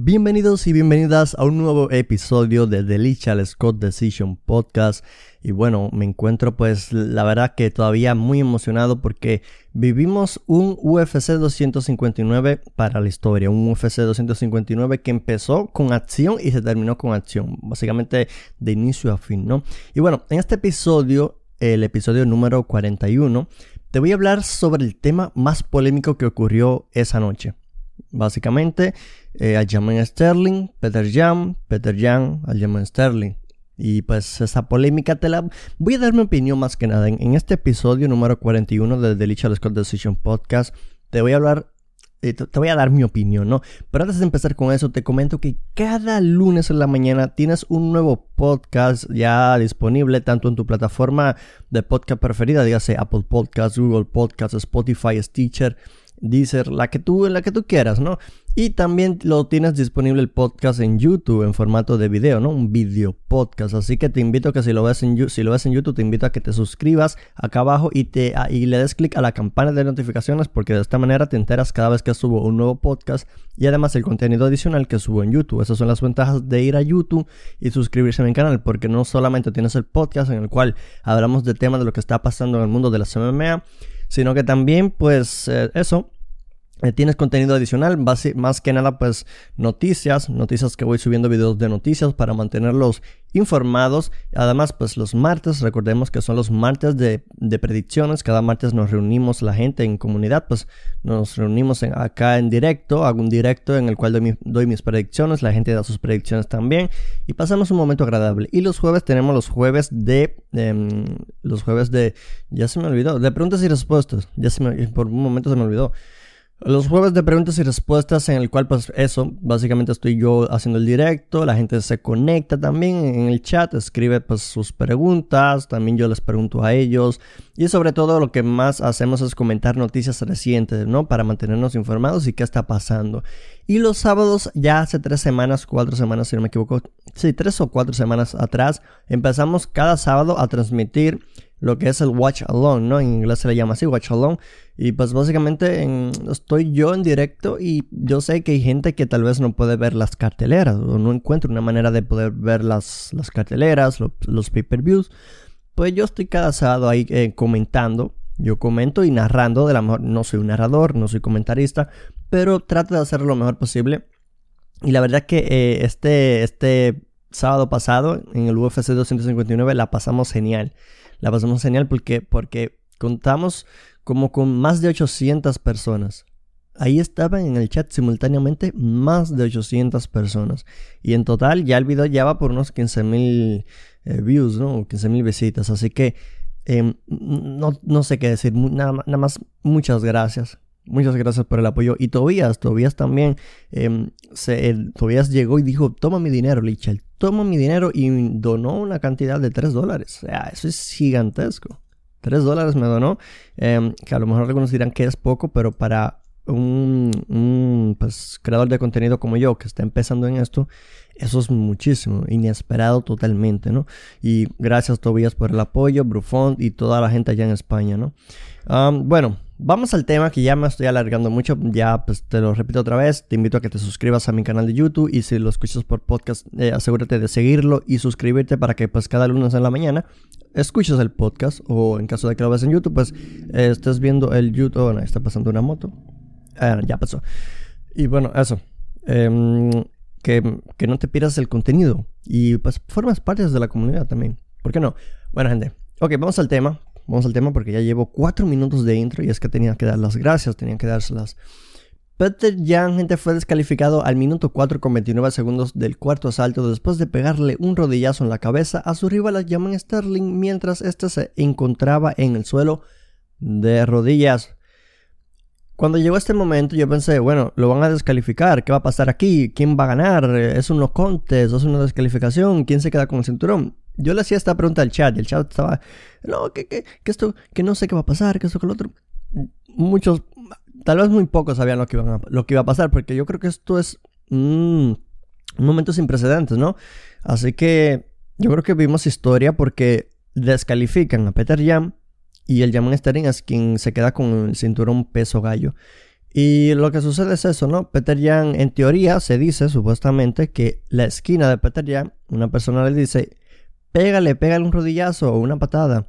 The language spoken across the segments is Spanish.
Bienvenidos y bienvenidas a un nuevo episodio de The Scott Decision Podcast. Y bueno, me encuentro pues la verdad que todavía muy emocionado porque vivimos un UFC 259 para la historia. Un UFC 259 que empezó con acción y se terminó con acción. Básicamente de inicio a fin, ¿no? Y bueno, en este episodio, el episodio número 41, te voy a hablar sobre el tema más polémico que ocurrió esa noche. Básicamente, eh, Aljamain Sterling, Peter Jan, Peter Jan, Aljamain Sterling. Y pues esa polémica te la voy a dar mi opinión más que nada. En, este episodio número 41 del Lichal Scott Decision Podcast, te voy a hablar eh, te, voy a dar mi opinión, ¿no? Pero antes de empezar con eso, te comento que cada lunes en la mañana tienes un nuevo podcast ya disponible tanto en tu plataforma de podcast preferida, dígase Apple Podcasts, Google Podcasts, Spotify, Stitcher, Deezer, la que tú, la que tú quieras, ¿no? Y también lo tienes disponible el podcast en YouTube en formato de video, ¿no? Un video podcast. Así que te invito a que si lo ves en, si lo ves en YouTube, te invito a que te suscribas acá abajo y, te, y le des clic a la campana de notificaciones porque de esta manera te enteras cada vez que subo un nuevo podcast y además el contenido adicional que subo en YouTube. Esas son las ventajas de ir a YouTube y suscribirse a mi canal porque no solamente tienes el podcast en el cual hablamos de temas de lo que está pasando en el mundo de la MMA, sino que también pues eh, eso eh, tienes contenido adicional, más que nada pues noticias, noticias que voy subiendo videos de noticias para mantenerlos informados. Además pues los martes, recordemos que son los martes de, predicciones, cada martes nos reunimos la gente en comunidad, pues nos reunimos acá en directo, hago un directo en el cual doy, mis predicciones, la gente da sus predicciones también y pasamos un momento agradable. Y los jueves tenemos los jueves de, em, los jueves de, ya se me olvidó, de preguntas y respuestas, ya se me, por un momento se me olvidó. Los jueves de preguntas y respuestas en el cual pues eso, básicamente estoy yo haciendo el directo, la gente se conecta también en el chat, escribe pues sus preguntas, también yo les pregunto a ellos y sobre todo lo que más hacemos es comentar noticias recientes, ¿no? Para mantenernos informados y qué está pasando. Y los sábados, ya hace tres semanas, cuatro semanas si no me equivoco, sí, tres o cuatro semanas atrás, empezamos cada sábado a transmitir lo que es el watch alone, ¿no? En inglés se le llama así, watch alone. Y pues básicamente estoy yo en directo y yo sé que hay gente que tal vez no puede ver las carteleras o no encuentra una manera de poder ver las, las carteleras, los pay-per-views. Pues yo estoy cada sábado ahí eh, comentando. Yo comento y narrando de la mejor. No soy un narrador, no soy comentarista, pero trato de hacer lo mejor posible. Y la verdad que eh, este, este sábado pasado en el UFC 259 la pasamos genial la pasamos genial porque, porque contamos como con más de 800 personas. Ahí estaban en el chat simultáneamente más de 800 personas. Y en total ya el video ya va por unos 15.000 mil eh, views, ¿no? 15.000 visitas. Así que em, no, no, sé qué decir. Nada, nada, más muchas gracias. Muchas gracias por el apoyo. Y Tobías, Tobías también, eh, se, llegó y dijo, toma mi dinero, Lichel, toma mi dinero y donó una cantidad de 3 dólares. O sea, eso es gigantesco. 3 dólares me donó, em, que a lo mejor algunos dirán que es poco, pero para un, un pues, creador de contenido como yo, que está empezando en esto, eso es muchísimo, inesperado totalmente, ¿no? Y gracias Tobías por el apoyo, Brufond y toda la gente allá en España, ¿no? bueno, vamos al tema que ya me estoy alargando mucho, ya pues te lo repito otra vez, te invito a que te suscribas a mi canal de YouTube y si lo escuchas por podcast, eh, asegúrate de seguirlo y suscribirte para que pues cada lunes en la mañana escuches el podcast o en caso de que lo veas en YouTube, pues eh, estés viendo el YouTube, bueno, está pasando una moto, ah, ya pasó. Y bueno, eso. Em, que, no te pierdas el contenido y pues formas parte de la comunidad también. ¿Por qué no? Bueno, gente. Ok, vamos al tema. Vamos al tema porque ya llevo cuatro minutos de intro y es que tenía que dar las gracias, tenía que dárselas. Peter Jan, gente, fue descalificado al minuto 4 con 29 segundos del cuarto asalto después de pegarle un rodillazo en la cabeza a su rival Jaman Sterling mientras este se encontraba en el suelo de rodillas. Cuando llegó este momento yo pensé, bueno, lo van a descalificar, ¿qué va a pasar aquí? ¿Quién va a ganar? ¿Es un no contest? ¿Es una descalificación? ¿Quién se queda con el cinturón? Yo le hacía esta pregunta al chat y el chat estaba, no, que, que, que esto, que no sé qué va a pasar, que esto, que lo otro. Muchos, tal vez muy pocos sabían lo que, iba a, lo que iba a pasar, porque yo creo que esto es un momento sin precedentes, ¿no? Así que yo creo que vimos historia porque descalifican a Peter Jam y el Jaman Sterling es quien se queda con el cinturón peso gallo. Y lo que sucede es eso, ¿no? Peter Jan, en teoría, se dice supuestamente que la esquina de Peter Jan, una persona le dice, pégale, pégale un rodillazo o una patada.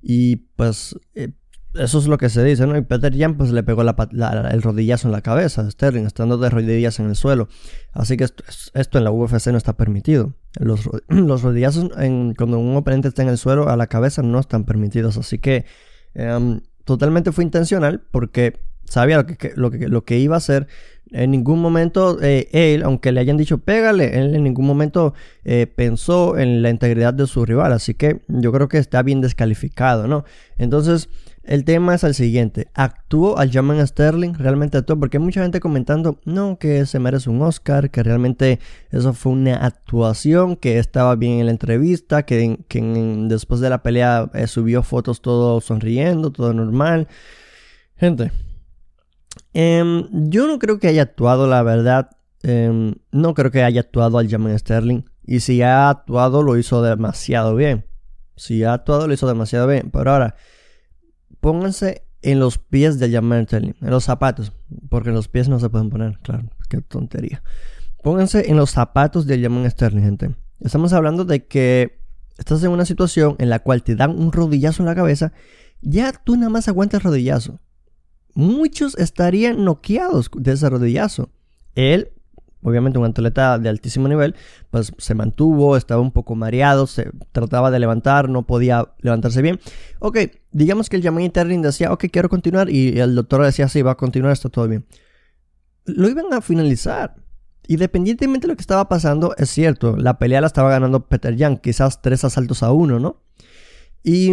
Y pues eh, eso es lo que se dice, ¿no? Y Peter Jan pues le pegó el rodillazo en la cabeza a Sterling, estando de rodillas en el suelo. Así que esto, en la UFC no está permitido. Los, rodillazos cuando un oponente está en el suelo a la cabeza no están permitidos. Así que em, totalmente fue intencional porque sabía lo que, lo que, lo que iba a hacer. En ningún momento eh, él, aunque le hayan dicho pégale, él en ningún momento eh, pensó en la integridad de su rival. Así que yo creo que está bien descalificado, ¿no? Entonces, el tema es el siguiente. ¿Actuó al Jaman Sterling? ¿Realmente actuó? Porque hay mucha gente comentando, no, que se merece un Oscar, que realmente eso fue una actuación, que estaba bien en la entrevista, que, después de la pelea eh, subió fotos todo sonriendo, todo normal. Gente, em, yo no creo que haya actuado, la verdad. Em, no creo que haya actuado al Jaman Sterling. Y si ha actuado, lo hizo demasiado bien. Si ha actuado, lo hizo demasiado bien. Pero ahora pónganse en los pies de Jamal Sterling, en los zapatos, porque en los pies no se pueden poner, claro, qué tontería. Pónganse en los zapatos de Jamal Sterling, gente. Estamos hablando de que estás en una situación en la cual te dan un rodillazo en la cabeza, ya tú nada más aguantas el rodillazo. Muchos estarían noqueados de ese rodillazo. Él obviamente un atleta de altísimo nivel, pues se mantuvo, estaba un poco mareado, se trataba de levantar, no podía levantarse bien. Ok, digamos que el Jermaine Sterling decía, ok, quiero continuar, y el doctor decía, sí, va a continuar, está todo bien. Lo iban a finalizar. Independientemente de lo que estaba pasando, es cierto, la pelea la estaba ganando Peter Young, quizás tres asaltos a uno, ¿no? Y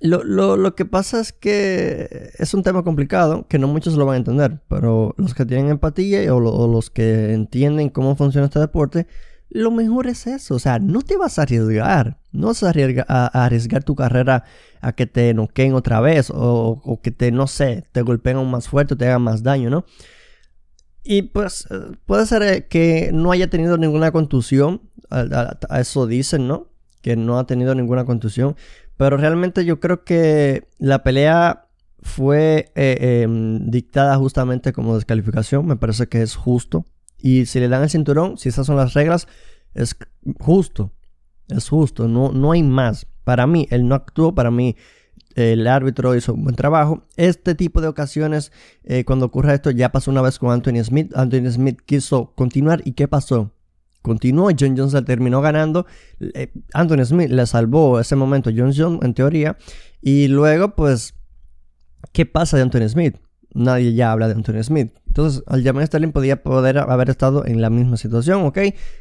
lo, que pasa es que es un tema complicado que no muchos lo van a entender, pero los que tienen empatía o, los que entienden cómo funciona este deporte, lo mejor es eso, o sea, no te vas a arriesgar, no vas a arriesgar, tu carrera a que te noqueen otra vez o, o, que te, no sé, te golpeen aún más fuerte o te hagan más daño, ¿no? Y pues puede ser que no haya tenido ninguna contusión, a eso dicen, ¿no? Que no ha tenido ninguna contusión, pero realmente yo creo que la pelea fue eh, em, dictada justamente como descalificación. Me parece que es justo. Y si le dan el cinturón, si esas son las reglas, es justo. Es justo. No, no hay más. Para mí, él no actuó. Para mí, el árbitro hizo un buen trabajo. Este tipo de ocasiones, eh, cuando ocurre esto, ya pasó una vez con Anthony Smith. Anthony Smith quiso continuar. ¿Y qué pasó? Continuó. John Jones terminó ganando. Eh, Anthony Smith le salvó ese momento John Jones, en teoría. Y luego, pues, ¿qué pasa de Anthony Smith? Nadie ya habla de Anthony Smith. Entonces, al llamar Sterling podía poder haber estado en la misma situación, ¿ok?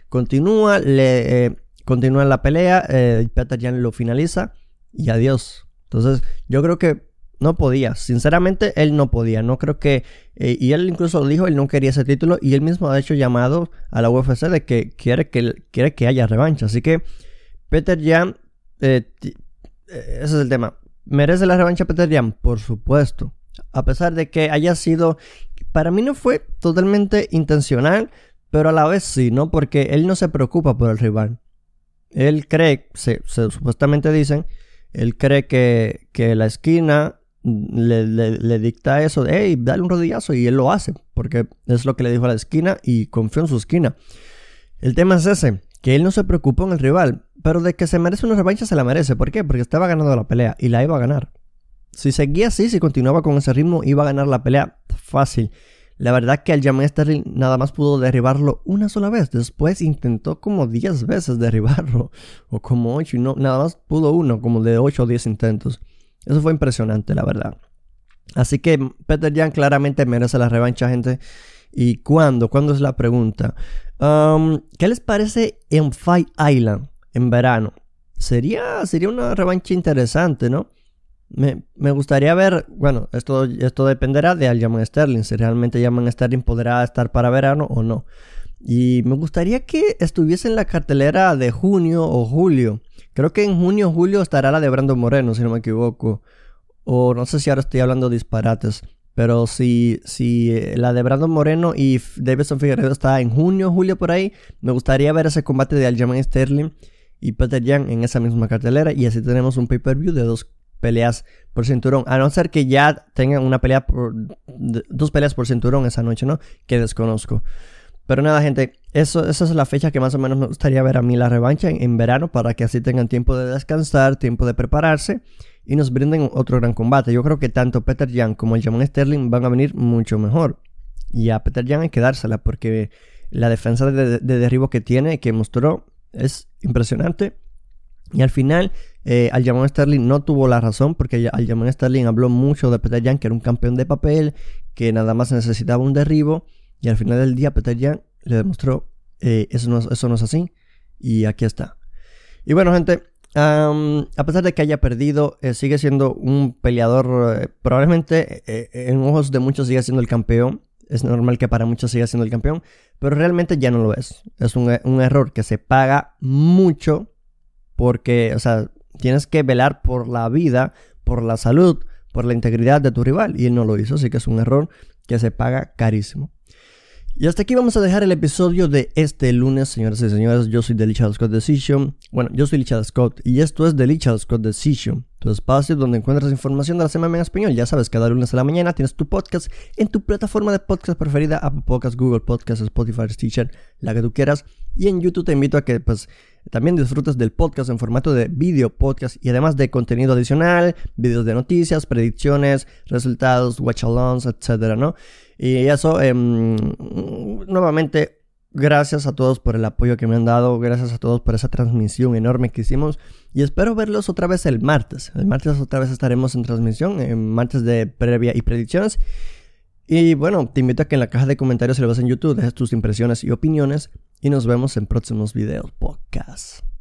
Continúa, le, eh, continúa la pelea, eh, Peter Jan lo finaliza y adiós. Entonces, yo creo que no podía, sinceramente él no podía, no creo que, eh, y él incluso lo dijo, él no quería ese título y él mismo ha hecho llamado a la UFC de que quiere que, quiere que haya revancha. Así que Peter Jan, eh, eh, ese es el tema. ¿Merece la revancha Peter Jan? Por supuesto. A pesar de que haya sido, para mí no fue totalmente intencional, pero a la vez sí, ¿no? Porque él no se preocupa por el rival. Él cree, se, supuestamente dicen, él cree que, que la esquina le, dicta eso de, hey, dale un rodillazo y él lo hace, porque es lo que le dijo a la esquina y confió en su esquina. El tema es ese, que él no se preocupó en el rival, pero de que se merece una revancha se la merece. ¿Por qué? Porque estaba ganando la pelea y la iba a ganar. Si seguía así, si continuaba con ese ritmo, iba a ganar la pelea fácil. La verdad que al Jamal Sterling nada más pudo derribarlo una sola vez. Después intentó como 10 veces derribarlo. O como 8 y no, nada más pudo uno, como de 8 o 10 intentos. Eso fue impresionante, la verdad. Así que Peter Jan claramente merece la revancha, gente. ¿Y cuándo? ¿Cuándo es la pregunta? Um, ¿Qué les parece en Fight Island en verano? Sería, sería una revancha interesante, ¿no? Me, gustaría ver, bueno, esto, esto dependerá de Aljaman Sterling, si realmente Aljaman Sterling podrá estar para verano o no. Y me gustaría que estuviese en la cartelera de junio o julio. Creo que en junio o julio estará la de Brandon Moreno, si no me equivoco. O no sé si ahora estoy hablando disparates. Pero si, si eh, la de Brandon Moreno y Davidson Figueredo está en junio o julio por ahí, me gustaría ver ese combate de Aljamain Sterling y Peter Young en esa misma cartelera. Y así tenemos un pay-per-view de dos peleas por cinturón, a no ser que ya tengan una pelea por dos peleas por cinturón esa noche, ¿no? Que desconozco. Pero nada, gente, eso, esa es la fecha que más o menos me gustaría ver a mí la revancha en, verano para que así tengan tiempo de descansar, tiempo de prepararse y nos brinden otro gran combate. Yo creo que tanto Peter Jan como el Jamon Sterling van a venir mucho mejor. Y a Peter Jan hay que dársela porque la defensa de, derribo que tiene, que mostró, es impresionante. Y al final, eh, al Jamon Sterling no tuvo la razón porque al Jamon Sterling habló mucho de Peter Jan, que era un campeón de papel, que nada más necesitaba un derribo. Y al final del día Peter le demostró eh, eso, no, eso no es así. Y aquí está. Y bueno, gente, a pesar de que haya perdido, eh, sigue siendo un peleador, eh, probablemente en ojos de muchos sigue siendo el campeón. Es normal que para muchos siga siendo el campeón, pero realmente ya no lo es. Es un, un error que se paga mucho porque, o sea, tienes que velar por la vida, por la salud, por la integridad de tu rival y él no lo hizo, así que es un error que se paga carísimo. Y hasta aquí vamos a dejar el episodio de este lunes, señoras y señores. Yo soy Delicia Scott Decision. Bueno, yo soy Lichard Scott y esto es Delicia Scott Decision, tu espacio donde encuentras información de la semana en español. Ya sabes, cada lunes a la mañana tienes tu podcast en tu plataforma de podcast preferida, Apple Podcasts, Google Podcasts, Spotify, Stitcher, la que tú quieras. Y en YouTube te invito a que pues también disfrutes del podcast en formato de video podcast y además de contenido adicional, videos de noticias, predicciones, resultados, watch alongs, etcétera, ¿no? Y eso, em, nuevamente, gracias a todos por el apoyo que me han dado, gracias a todos por esa transmisión enorme que hicimos y espero verlos otra vez el martes. El martes otra vez estaremos en transmisión, en martes de previa y predicciones. Y bueno, te invito a que en la caja de comentarios, si lo ves en YouTube, dejes tus impresiones y opiniones y nos vemos en próximos videos, podcast.